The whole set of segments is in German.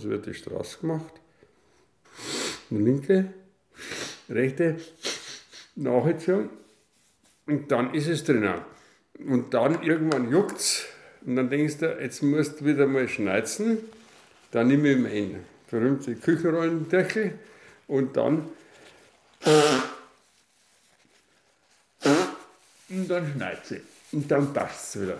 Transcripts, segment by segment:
so wird die Straße gemacht. Eine linke, rechte, Nachziehung und dann ist es drinnen. Und dann irgendwann juckt es und dann denkst du, jetzt musst du wieder mal schneizen. Dann nehme ich meinen berühmten Küchenrollendeckel und dann und dann schneidet sie. Und dann passt es wieder.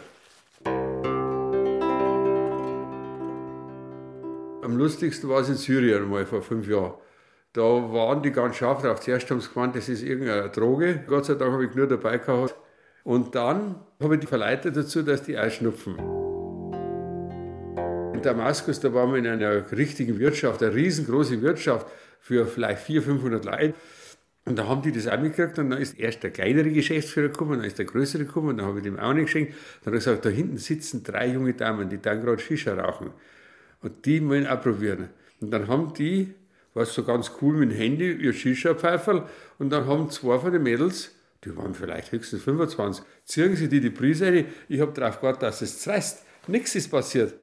Am lustigsten war es in Syrien mal vor fünf Jahren. Da waren die ganz scharf drauf. Zuerst haben sie gemeint, das ist irgendeine Droge. Gott sei Dank habe ich nur dabei gehabt. Und dann habe ich die verleitet dazu, dass die ausschnupfen. In Damaskus, da waren wir in einer richtigen Wirtschaft, eine riesengroße Wirtschaft für vielleicht 400, 500 Leute. Und da haben die das auch mitgekriegt und dann ist erst der kleinere Geschäftsführer gekommen, dann ist der größere gekommen, dann habe ich dem auch nicht geschenkt. Dann habe ich gesagt, da hinten sitzen drei junge Damen, die dann gerade Shisha rauchen. Und die wollen auch probieren. Und dann haben die, was so ganz cool mit dem Handy, ihr Shisha-Pfeiferl und dann haben zwei von den Mädels, die waren vielleicht höchstens 25, ziehen sie die die Prise rein. Ich habe darauf gewartet, dass es zerreißt. Nichts ist passiert.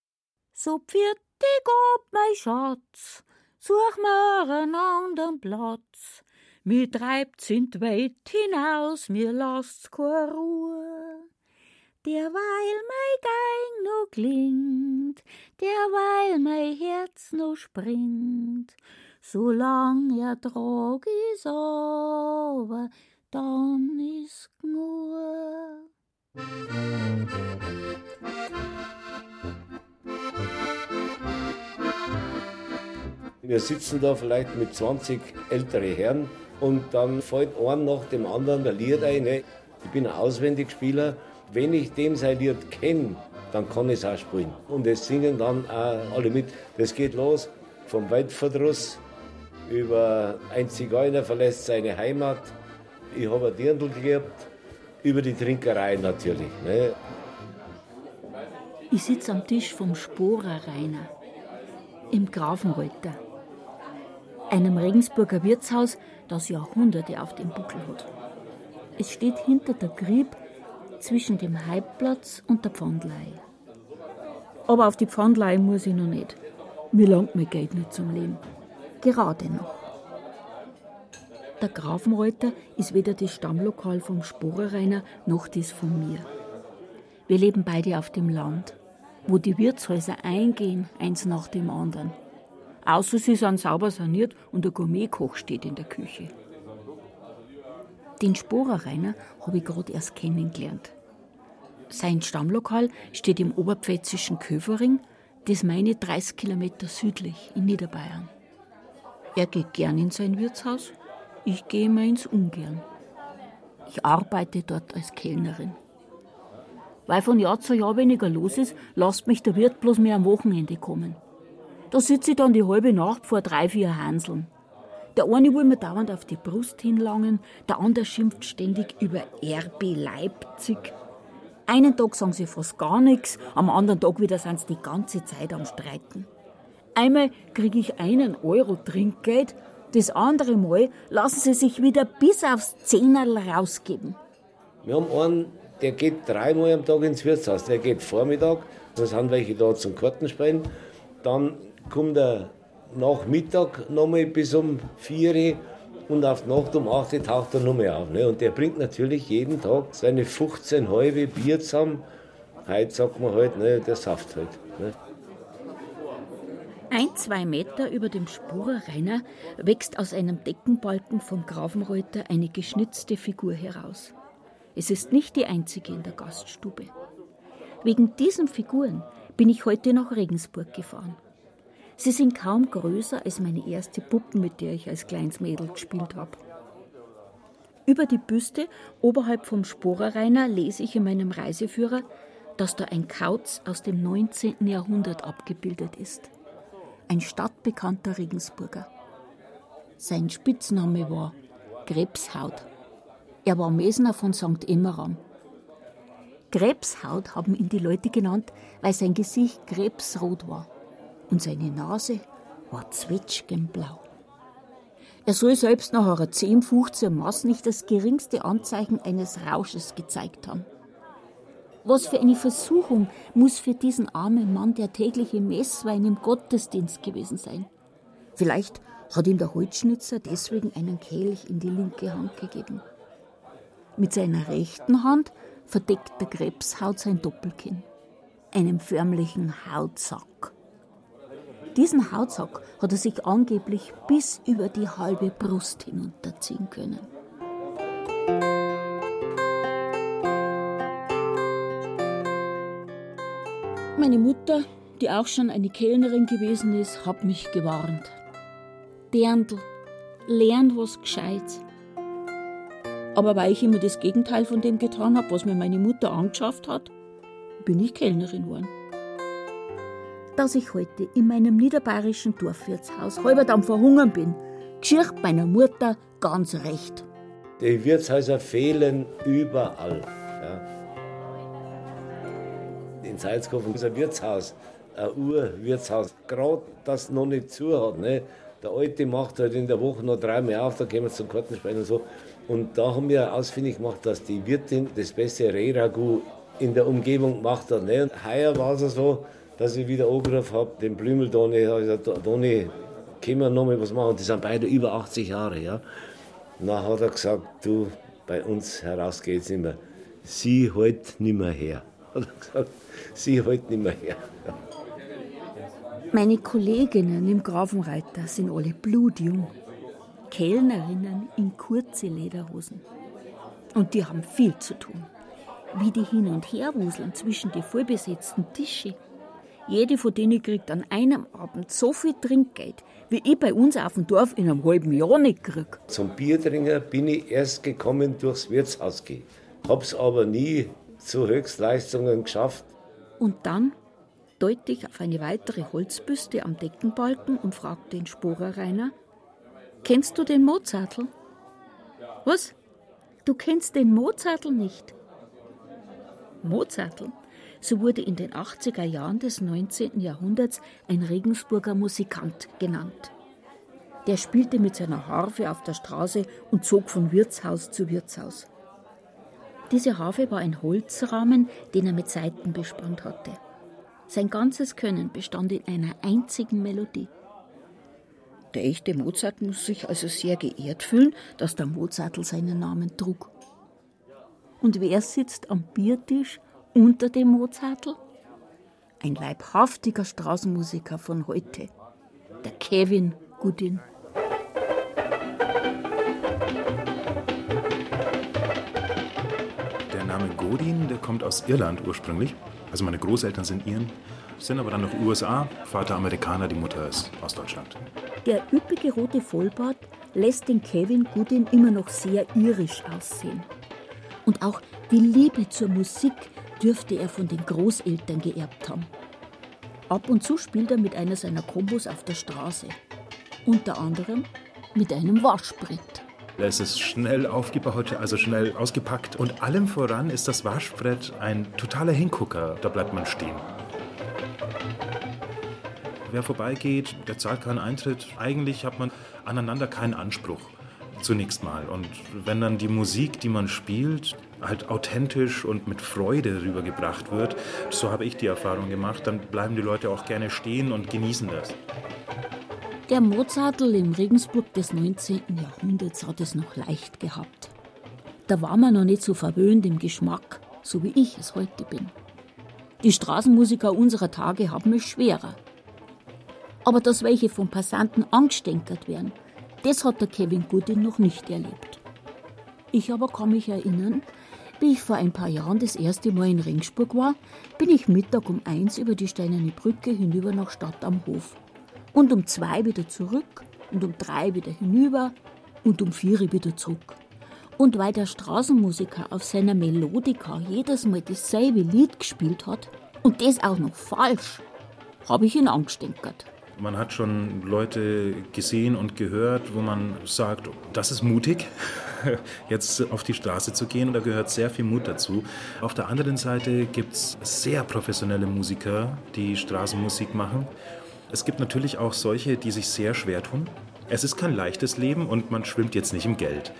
So pfiat Gott, mein Schatz, such mir einen anderen Platz. Mir treibt's in die Welt hinaus, mir lasst's keine Ruhe. Derweil mein Geing noch klingt, derweil mein Herz noch springt, solang er trag is aber, dann is nur. Wir sitzen da vielleicht mit 20 ältere Herren und dann fällt ein nach dem anderen der Lied ein. Ich bin ein Auswendigspieler. Wenn ich dem sein Lied kenne, dann kann ich es auch spielen. Und es singen dann auch alle mit. Das geht los vom Waldverdruss über ein Zigeuner verlässt seine Heimat. Ich habe ein Dirndl gehabt, über die Trinkerei natürlich. Ne? Ich sitze am Tisch vom Sporer Rainer im Grafenreuther einem Regensburger Wirtshaus, das Jahrhunderte auf dem Buckel hat. Es steht hinter der Grieb zwischen dem Halbplatz und der Pfandlei. Aber auf die Pfandlei muss ich noch nicht. Mir langt mein Geld nicht zum Leben. Gerade noch. Der Grafenreuter ist weder das Stammlokal vom Sporerreiner noch das von mir. Wir leben beide auf dem Land, wo die Wirtshäuser eingehen, eins nach dem anderen. Außer sie sind sauber saniert und der Gourmetkoch steht in der Küche. Den Sporerreiner habe ich gerade erst kennengelernt. Sein Stammlokal steht im oberpfälzischen Köfering, das meine 30 Kilometer südlich in Niederbayern. Er geht gern in sein Wirtshaus, ich gehe immer ins Ungern. Ich arbeite dort als Kellnerin. Weil von Jahr zu Jahr weniger los ist, lasst mich der Wirt bloß mehr am Wochenende kommen. Da sitze ich dann die halbe Nacht vor drei, vier Hanseln. Der eine will mir dauernd auf die Brust hinlangen, der andere schimpft ständig über RB Leipzig. Einen Tag sagen sie fast gar nichts, am anderen Tag wieder sind sie die ganze Zeit am Streiten. Einmal kriege ich einen Euro Trinkgeld, das andere Mal lassen sie sich wieder bis aufs Zehnerl rausgeben. Wir haben einen, der geht dreimal am Tag ins Wirtshaus. Der geht Vormittag, da sind welche da zum Kartenspielen. Dann kommt er nach Mittag nochmal bis um 4 Uhr und auf Nacht um 8 Uhr taucht er nochmal auf. Ne? Und der bringt natürlich jeden Tag seine 15 halbe Bier zusammen. Heute sagt man halt, ne, der Saft halt. Ne? Ein, zwei Meter über dem Spurerreiner wächst aus einem Deckenbalken vom Grafenreuter eine geschnitzte Figur heraus. Es ist nicht die einzige in der Gaststube. Wegen diesen Figuren bin ich heute nach Regensburg gefahren. Sie sind kaum größer als meine erste Puppe, mit der ich als kleines Mädel gespielt habe. Über die Büste oberhalb vom Sporerreiner lese ich in meinem Reiseführer, dass da ein Kauz aus dem 19. Jahrhundert abgebildet ist. Ein stadtbekannter Regensburger. Sein Spitzname war Krebshaut. Er war Mesner von St. Emmeram. Krebshaut haben ihn die Leute genannt, weil sein Gesicht krebsrot war und seine Nase war zwetschgenblau. Er soll selbst nach einer 10, 15 Maß nicht das geringste Anzeichen eines Rausches gezeigt haben. Was für eine Versuchung muss für diesen armen Mann der tägliche Messwein im Gottesdienst gewesen sein. Vielleicht hat ihm der Holzschnitzer deswegen einen Kelch in die linke Hand gegeben. Mit seiner rechten Hand verdeckt der Krebshaut sein Doppelkinn, einen förmlichen Hautsack. Diesen Hautsack hat er sich angeblich bis über die halbe Brust hinunterziehen können. Meine Mutter, die auch schon eine Kellnerin gewesen ist, hat mich gewarnt. Berndl, lernt was Gescheites. Aber weil ich immer das Gegenteil von dem getan habe, was mir meine Mutter angeschafft hat, bin ich Kellnerin geworden dass ich heute in meinem niederbayerischen Dorfwirtshaus halber am Verhungern bin, geschieht meiner Mutter ganz recht. Die Wirtshäuser fehlen überall. Ja. In Salzkofen ist ein Wirtshaus, ein Urwirtshaus, gerade das noch nicht zu hat. Ne? Der Alte macht halt in der Woche noch dreimal auf, da gehen wir zum Kartenspielen und so. Und da haben wir ausfindig gemacht, dass die Wirtin das beste Rehragout in der Umgebung gemacht hat. Ne? Und heuer war es so, dass ich wieder angerufen habe, den Blümel Doni, Doni, können wir noch mal was machen? Die sind beide über 80 Jahre, ja. Dann hat er gesagt, du, bei uns heraus geht es nicht mehr. Sie halt nicht mehr her. Hat er gesagt, sie halt nicht mehr her. Meine Kolleginnen im Grafenreiter sind alle blutjung. Kellnerinnen in kurze Lederhosen. Und die haben viel zu tun. Wie die hin und her wuseln zwischen die vollbesetzten Tische jede von denen kriegt an einem Abend so viel Trinkgeld, wie ich bei uns auf dem Dorf in einem halben Jahr nicht krieg. Zum Biertrinker bin ich erst gekommen durchs Wirtshaus gehen. Hab's aber nie zu Höchstleistungen geschafft. Und dann deute ich auf eine weitere Holzbüste am Deckenbalken und fragte den Sporer Rainer, kennst du den Mozartl? Was? Du kennst den Mozartl nicht? Mozartl? So wurde in den 80er Jahren des 19. Jahrhunderts ein Regensburger Musikant genannt. Der spielte mit seiner Harfe auf der Straße und zog von Wirtshaus zu Wirtshaus. Diese Harfe war ein Holzrahmen, den er mit Saiten bespannt hatte. Sein ganzes Können bestand in einer einzigen Melodie. Der echte Mozart muss sich also sehr geehrt fühlen, dass der Mozartl seinen Namen trug. Und wer sitzt am Biertisch unter dem Mozartl? Ein leibhaftiger Straßenmusiker von heute, der Kevin Goodin. Der Name Godin, der kommt aus Irland ursprünglich. Also meine Großeltern sind Iren, sind aber dann noch USA, Vater Amerikaner, die Mutter ist aus Deutschland. Der üppige rote Vollbart lässt den Kevin Goodin immer noch sehr irisch aussehen. Und auch die Liebe zur Musik dürfte er von den Großeltern geerbt haben. Ab und zu spielt er mit einer seiner Kombos auf der Straße. Unter anderem mit einem Waschbrett. Es ist schnell aufgebaut, also schnell ausgepackt. Und allem voran ist das Waschbrett ein totaler Hingucker. Da bleibt man stehen. Wer vorbeigeht, der zahlt keinen Eintritt. Eigentlich hat man aneinander keinen Anspruch. Zunächst mal. Und wenn dann die Musik, die man spielt, halt authentisch und mit Freude rübergebracht wird, so habe ich die Erfahrung gemacht, dann bleiben die Leute auch gerne stehen und genießen das. Der Mozartl im Regensburg des 19. Jahrhunderts hat es noch leicht gehabt. Da war man noch nicht so verwöhnt im Geschmack, so wie ich es heute bin. Die Straßenmusiker unserer Tage haben es schwerer. Aber dass welche von Passanten angestenkert werden, das hat der Kevin Goodin noch nicht erlebt. Ich aber kann mich erinnern, wie ich vor ein paar Jahren das erste Mal in Ringsburg war, bin ich Mittag um eins über die Steinerne Brücke hinüber nach Stadt am Hof. Und um zwei wieder zurück und um drei wieder hinüber und um vier wieder zurück. Und weil der Straßenmusiker auf seiner Melodika jedes Mal dasselbe Lied gespielt hat und das auch noch falsch, habe ich ihn angestenkert. Man hat schon Leute gesehen und gehört, wo man sagt, das ist mutig, jetzt auf die Straße zu gehen da gehört sehr viel Mut dazu. Auf der anderen Seite gibt es sehr professionelle Musiker, die Straßenmusik machen. Es gibt natürlich auch solche, die sich sehr schwer tun. Es ist kein leichtes Leben und man schwimmt jetzt nicht im Geld.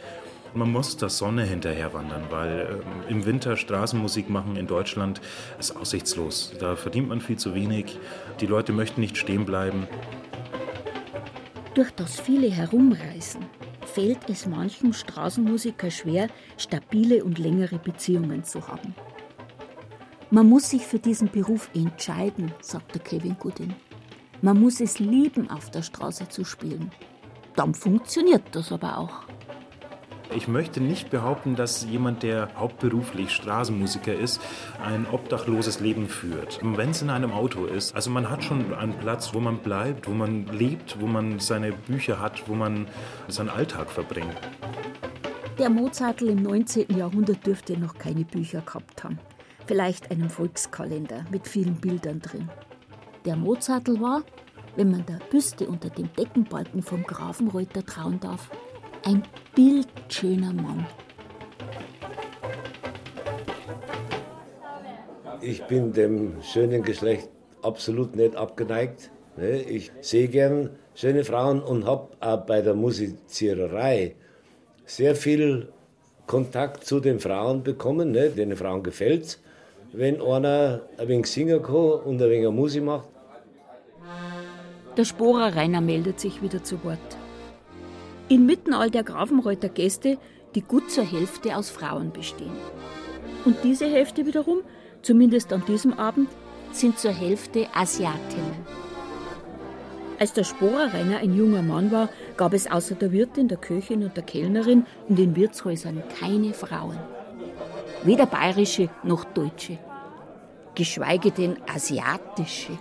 Man muss der Sonne hinterher wandern, weil äh, im Winter Straßenmusik machen in Deutschland ist aussichtslos. Da verdient man viel zu wenig. Die Leute möchten nicht stehen bleiben. Durch das viele Herumreisen fällt es manchem Straßenmusiker schwer, stabile und längere Beziehungen zu haben. Man muss sich für diesen Beruf entscheiden, sagte Kevin Goodin. Man muss es lieben, auf der Straße zu spielen. Dann funktioniert das aber auch. Ich möchte nicht behaupten, dass jemand, der hauptberuflich Straßenmusiker ist, ein obdachloses Leben führt. Wenn es in einem Auto ist, also man hat schon einen Platz, wo man bleibt, wo man lebt, wo man seine Bücher hat, wo man seinen Alltag verbringt. Der Mozartl im 19. Jahrhundert dürfte noch keine Bücher gehabt haben. Vielleicht einen Volkskalender mit vielen Bildern drin. Der Mozartl war, wenn man der Büste unter dem Deckenbalken vom Grafenreuter trauen darf, ein bildschöner Mann. Ich bin dem schönen Geschlecht absolut nicht abgeneigt. Ne? Ich sehe gern schöne Frauen und habe auch bei der Musiziererei sehr viel Kontakt zu den Frauen bekommen. Ne? Den Frauen gefällt es, wenn einer ein wenig singen kann und ein wenig Musik macht. Der Sporer Rainer meldet sich wieder zu Wort. Inmitten all der Grafenreuther Gäste, die gut zur Hälfte aus Frauen bestehen. Und diese Hälfte wiederum, zumindest an diesem Abend, sind zur Hälfte Asiatinnen. Als der Sporerrenner ein junger Mann war, gab es außer der Wirtin, der Köchin und der Kellnerin in den Wirtshäusern keine Frauen. Weder bayerische noch deutsche. Geschweige denn asiatische.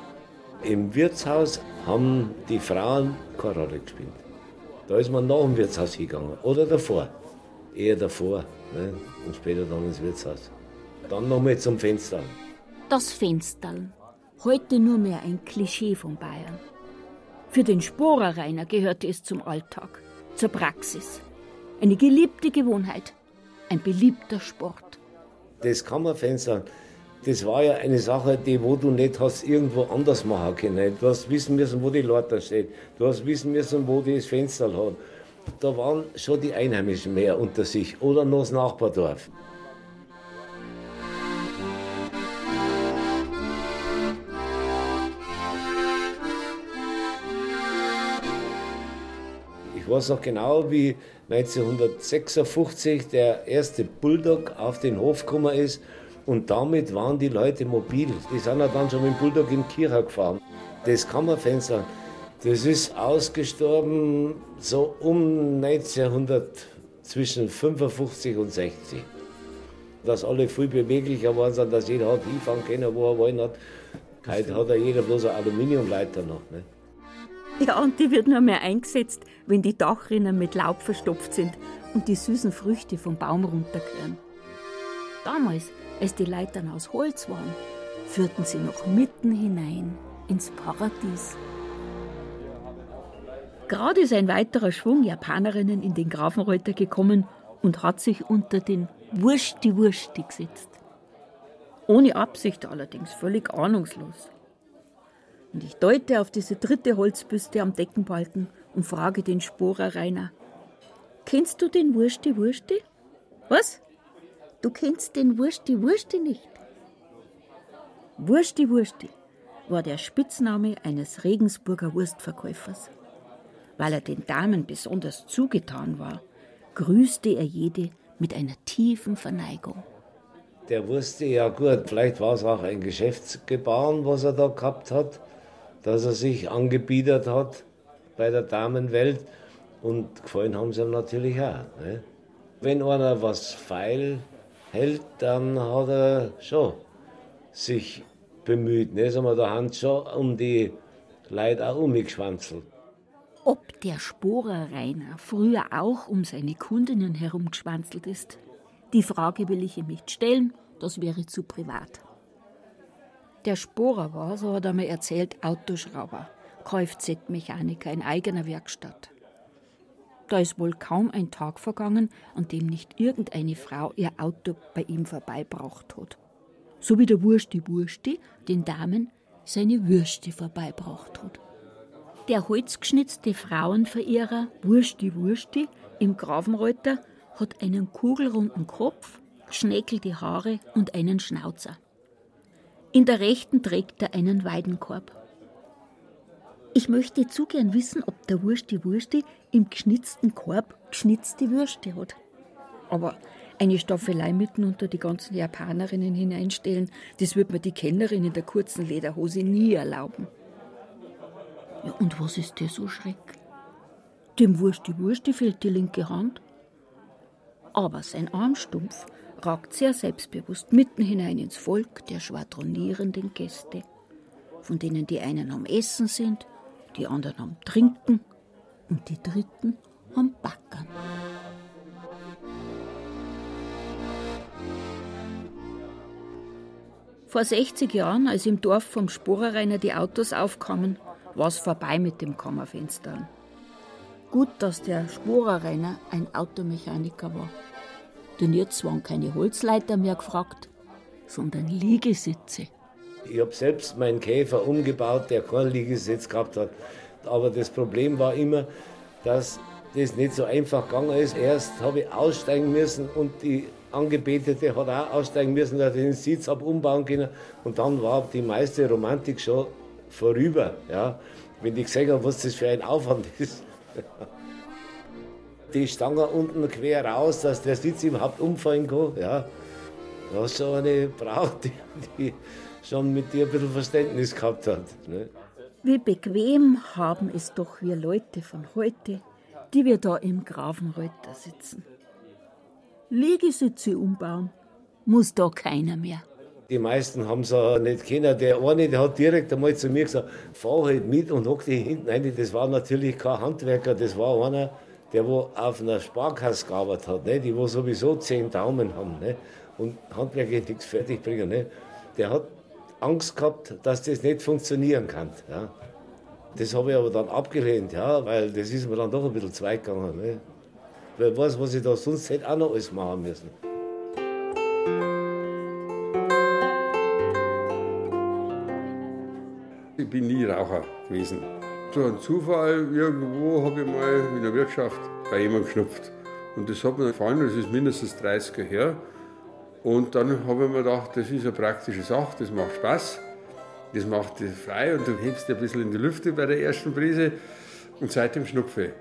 Im Wirtshaus haben die Frauen keine Rolle gespielt. Da ist man nach dem Wirtshaus hingegangen. Oder davor. Eher davor. Ne? Und später dann ins Wirtshaus. Dann nochmal zum Fenster. Das Fensterl. Heute nur mehr ein Klischee von Bayern. Für den Sporerreiner gehörte es zum Alltag, zur Praxis. Eine geliebte Gewohnheit, ein beliebter Sport. Das Kammerfenster das war ja eine Sache, die wo du nicht hast irgendwo anders machen können. Du hast wissen müssen, wo die Leute steht. Du hast wissen müssen, wo das Fenster hat. Da waren schon die Einheimischen mehr unter sich oder noch das Nachbardorf. Ich weiß noch genau, wie 1956 der erste Bulldog auf den Hof gekommen ist und damit waren die Leute mobil. Die sind ja dann schon mit dem Bulldog in Kira gefahren. Das Kammerfenster, das ist ausgestorben so um 1900, zwischen 55 und 60. Dass alle viel beweglicher waren, sind, dass jeder hat hinfahren können, wo er wollen hat. Heute hat ja jeder bloß eine Aluminiumleiter noch. Ne? Ja, und die wird nur mehr eingesetzt, wenn die Dachrinnen mit Laub verstopft sind und die süßen Früchte vom Baum runterkehren. Damals als die Leitern aus Holz waren, führten sie noch mitten hinein ins Paradies. Gerade ist ein weiterer Schwung Japanerinnen in den Grafenreuter gekommen und hat sich unter den Wursti-Wursti gesetzt. Ohne Absicht allerdings, völlig ahnungslos. Und ich deute auf diese dritte Holzbüste am Deckenbalken und frage den Sporer Rainer: Kennst du den Wursti-Wursti? Was? Du kennst den Wursti Wursti nicht. Wursti Wursti war der Spitzname eines Regensburger Wurstverkäufers. Weil er den Damen besonders zugetan war, grüßte er jede mit einer tiefen Verneigung. Der wusste ja gut, vielleicht war es auch ein Geschäftsgebaren, was er da gehabt hat, dass er sich angebietet hat bei der Damenwelt. Und gefallen haben sie ihm natürlich auch. Ne? Wenn einer was feil hält, dann hat er schon sich bemüht. Ne? Sagen wir, da haben schon um die Leute auch umgeschwanzelt. Ob der Sporer Rainer früher auch um seine Kundinnen herumgeschwanzelt ist, die Frage will ich ihm nicht stellen, das wäre zu privat. Der Sporer war, so hat er mir erzählt, Autoschrauber, Kfz-Mechaniker in eigener Werkstatt. Da ist wohl kaum ein Tag vergangen, an dem nicht irgendeine Frau ihr Auto bei ihm vorbeibracht hat. So wie der Wursti Wursti den Damen seine Würste vorbeibracht hat. Der holzgeschnitzte Frauenverehrer Wursti Wursti im Grafenreuter hat einen kugelrunden Kopf, schnäkelte Haare und einen Schnauzer. In der rechten trägt er einen Weidenkorb. Ich möchte zu gern wissen, ob der Wursti Wursti im geschnitzten Korb geschnitzte Würste hat. Aber eine Staffelei mitten unter die ganzen Japanerinnen hineinstellen, das wird mir die Kellnerin in der kurzen Lederhose nie erlauben. Ja, und was ist der so schreck? Dem Wursti Wursti fehlt die linke Hand. Aber sein Armstumpf ragt sehr selbstbewusst mitten hinein ins Volk der schwadronierenden Gäste, von denen die einen am Essen sind, die anderen am Trinken und die Dritten am Backern. Vor 60 Jahren, als im Dorf vom Sporerreiner die Autos aufkamen, war es vorbei mit dem Kammerfenstern. Gut, dass der Sporerreiner ein Automechaniker war. Denn jetzt waren keine Holzleiter mehr gefragt, sondern Liegesitze. Ich habe selbst meinen Käfer umgebaut, der keinen Liegesitz gehabt hat. Aber das Problem war immer, dass das nicht so einfach gegangen ist. Erst habe ich aussteigen müssen und die Angebetete hat auch aussteigen müssen, dass ich den Sitz habe umbauen können. Und dann war die meiste Romantik schon vorüber. Ja. Wenn ich gesehen habe, was das für ein Aufwand ist. Die Stange unten quer raus, dass der Sitz überhaupt umfallen kann. Ja. Du hast schon eine braucht, die, die, schon mit dir ein bisschen Verständnis gehabt hat. Ne? Wie bequem haben es doch wir Leute von heute, die wir da im Grafenreuter sitzen. Liegesitze umbauen muss da keiner mehr. Die meisten haben es nicht kennen. Der eine der hat direkt einmal zu mir gesagt, fahr halt mit und hock dich hinten rein. Das war natürlich kein Handwerker, das war einer, der wo auf einer Sparkasse gearbeitet hat, ne? die wo sowieso zehn Daumen haben ne? und handwerklich nichts fertig bringen. Ne? Der hat Angst gehabt, dass das nicht funktionieren kann. Ja? Das habe ich aber dann abgelehnt, ja, weil das ist mir dann doch ein bisschen zweit gegangen. Ne? Wer weiß, was ich da sonst hätte auch noch alles machen müssen. Ich bin nie Raucher gewesen. So ein Zufall, irgendwo habe ich mal in der Wirtschaft bei jemandem geschnupft. Und das hat mir gefallen, das ist mindestens 30 Jahre her. Und dann habe ich mir gedacht, das ist eine praktische Sache, das macht Spaß, das macht dich frei und du hebst ein bisschen in die Lüfte bei der ersten Prise. Und seitdem schnupfe.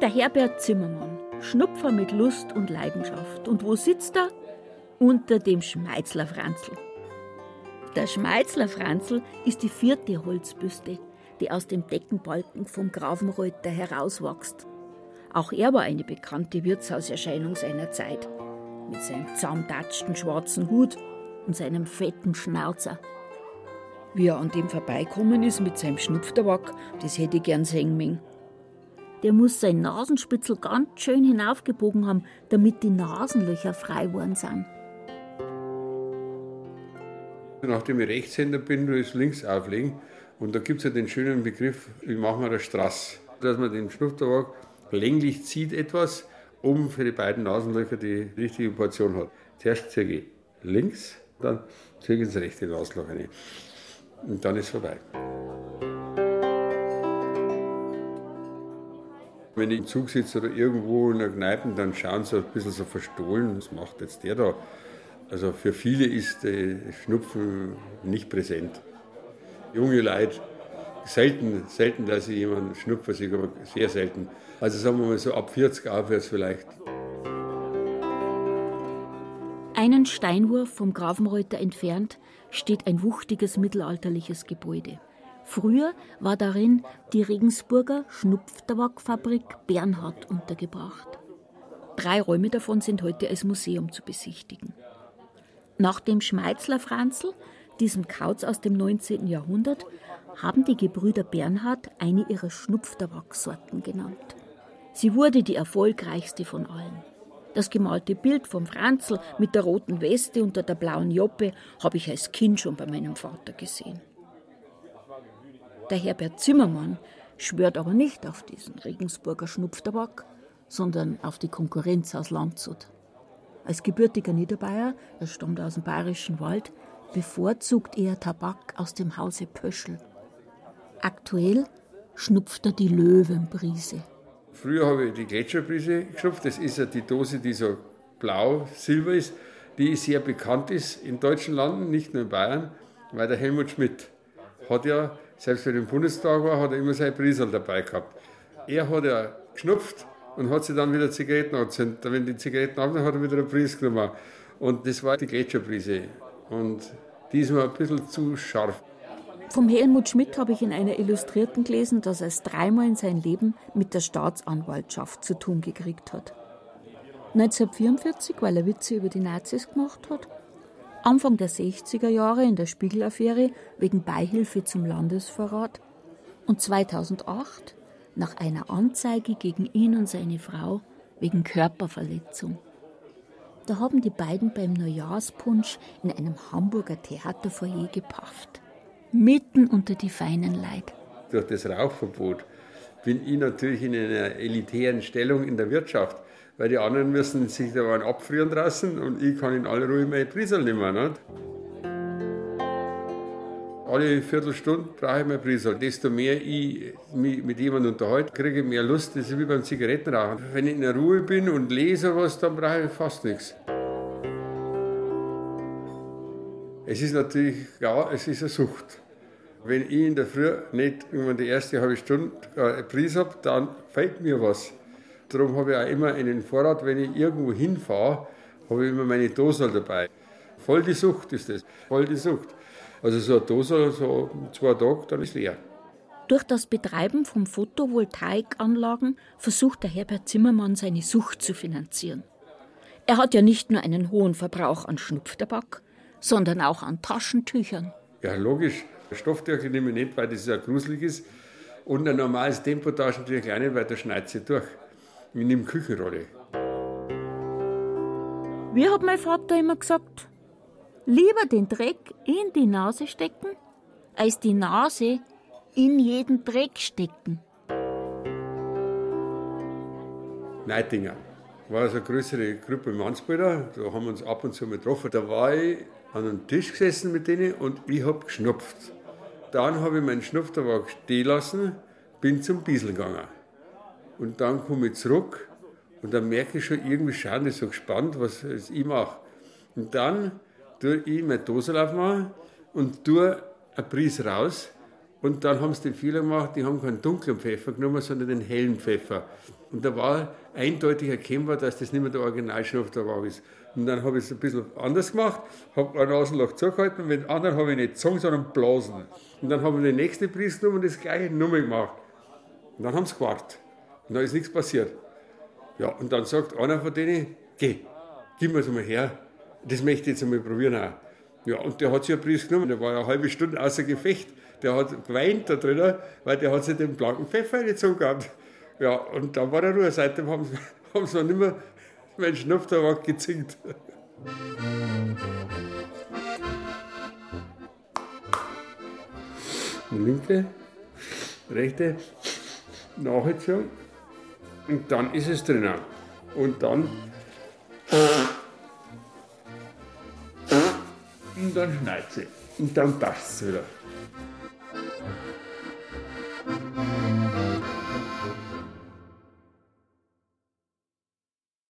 Der Herbert Zimmermann, Schnupfer mit Lust und Leidenschaft. Und wo sitzt er? Unter dem Schmeizler Franzl. Der Schmeizler Franzl ist die vierte Holzbüste, die aus dem Deckenbalken vom Grafenreuter herauswächst. Auch er war eine bekannte Wirtshauserscheinung seiner Zeit, mit seinem zaumdatschten schwarzen Hut und seinem fetten Schnauzer. Wie er an dem vorbeikommen ist mit seinem Schnupftabak, das hätte ich gern sehen mögen. Der muss sein Nasenspitzel ganz schön hinaufgebogen haben, damit die Nasenlöcher frei worden sind. Nachdem ich Rechtshänder bin, will ich links auflegen. Und da gibt es ja den schönen Begriff, wie machen wir das Strass? Dass man den Schnupftabak länglich zieht etwas, um für die beiden Nasenlöcher die richtige Portion hat. Zuerst ich links, dann ich ins rechte Nasenloch rein. Und dann ist es vorbei. Wenn ich im Zug sitze oder irgendwo in der Kneipe, dann schauen sie ein bisschen so verstohlen, was macht jetzt der da? Also für viele ist Schnupfen nicht präsent. Junge Leute, selten, selten, dass ich jemanden schnupfe, aber sehr selten. Also sagen wir mal so ab 40 aufwärts vielleicht. Einen Steinwurf vom Grafenreuter entfernt steht ein wuchtiges mittelalterliches Gebäude. Früher war darin die Regensburger Schnupftabakfabrik Bernhard untergebracht. Drei Räume davon sind heute als Museum zu besichtigen. Nach dem Schmeizler Franzl, diesem Kauz aus dem 19. Jahrhundert, haben die Gebrüder Bernhard eine ihrer Schnupftabaksorten genannt. Sie wurde die erfolgreichste von allen. Das gemalte Bild vom Franzl mit der roten Weste unter der blauen Joppe habe ich als Kind schon bei meinem Vater gesehen. Der Herbert Zimmermann schwört aber nicht auf diesen Regensburger Schnupftabak, sondern auf die Konkurrenz aus Landshut. Als gebürtiger Niederbayer, er stammt aus dem bayerischen Wald, bevorzugt er Tabak aus dem Hause Pöschl. Aktuell schnupft er die Löwenbrise. Früher habe ich die Gletscherbrise geschöpft. Das ist ja die Dose, die so blau-silber ist, die sehr bekannt ist in deutschen Landen, nicht nur in Bayern, weil der Helmut Schmidt hat ja, selbst wenn er im Bundestag war, hat er immer sein Brisel dabei gehabt. Er hat ja geschnupft und hat sich dann wieder Zigaretten angezündet. Wenn die Zigaretten ab, hat er wieder eine Brise genommen. Und das war die Gletscherbrise. Und die ist mir ein bisschen zu scharf. Vom Helmut Schmidt habe ich in einer Illustrierten gelesen, dass er es dreimal in seinem Leben mit der Staatsanwaltschaft zu tun gekriegt hat. 1944, weil er Witze über die Nazis gemacht hat. Anfang der 60er Jahre in der Spiegelaffäre wegen Beihilfe zum Landesverrat. Und 2008 nach einer Anzeige gegen ihn und seine Frau wegen Körperverletzung. Da haben die beiden beim Neujahrspunsch in einem Hamburger Theaterfoyer gepafft mitten unter die feinen Leid. Durch das Rauchverbot bin ich natürlich in einer elitären Stellung in der Wirtschaft, weil die anderen müssen sich da mal abfrieren lassen und ich kann in aller Ruhe meine Prisel nehmen. Nicht? Alle Viertelstunde brauche ich meine Prisel. Desto mehr ich mich mit jemandem unterhalte, kriege ich mehr Lust. Das ist wie beim Zigarettenrauchen. Wenn ich in der Ruhe bin und lese was, dann brauche ich fast nichts. Es ist natürlich, ja, es ist eine Sucht. Wenn ich in der Früh nicht irgendwann die erste halbe Stunde äh, Pries habe, dann fehlt mir was. Darum habe ich auch immer einen Vorrat, wenn ich irgendwo hinfahre, habe ich immer meine Dose dabei. Voll die Sucht ist das, voll die Sucht. Also so eine Dose, so zwei Tage, dann ist leer. Durch das Betreiben von Photovoltaikanlagen versucht der Herbert Zimmermann seine Sucht zu finanzieren. Er hat ja nicht nur einen hohen Verbrauch an Schnupftabak, sondern auch an Taschentüchern. Ja, logisch. Stofftücher nehme ich nicht, weil das ja gruselig ist. Und ein normales Tempotaschentuch kleine, weil da schneidet sie durch. Ich nehme Küchenrolle. Wie hat mein Vater immer gesagt? Lieber den Dreck in die Nase stecken, als die Nase in jeden Dreck stecken. Neitinger war also eine größere Gruppe Mannsbilder, da haben wir uns ab und zu mal getroffen. Da war ich an einem Tisch gesessen mit denen und ich habe geschnupft. Dann habe ich meinen Schnupftabak stehen lassen, bin zum Biesel gegangen. Und dann komme ich zurück und dann merke ich schon, irgendwie schauen die so gespannt, was ich mache. Und dann tue ich meine Dose aufmachen und tue eine Prise raus. Und dann haben sie den Fehler gemacht, die haben keinen dunklen Pfeffer genommen, sondern den hellen Pfeffer. Und da war eindeutig erkennbar, dass das nicht mehr der Originalschnupftabak ist. Und dann habe ich es ein bisschen anders gemacht, habe ein Nasenloch zugehalten und mit dem anderen habe ich nicht gezogen, sondern blasen. Und dann haben wir die nächste Prise genommen und das gleiche Nummer gemacht. Und dann haben sie gewartet. Und dann ist nichts passiert. Ja, und dann sagt einer von denen, geh, gib mir das mal her, das möchte ich jetzt einmal probieren auch. Ja, und der hat sich eine Prise genommen, der war eine halbe Stunde außer Gefecht. Der hat geweint da drinnen, weil der hat sich den blanken Pfeffer gezogen gehabt. Ja, und dann war er Ruhe. Seitdem haben sie, haben sie noch nicht mehr mein Schnupftabak gezinkt. Linke, rechte, Nachhetzung und dann ist es drinnen. Und dann und dann schneidet sie. Und dann passt es wieder.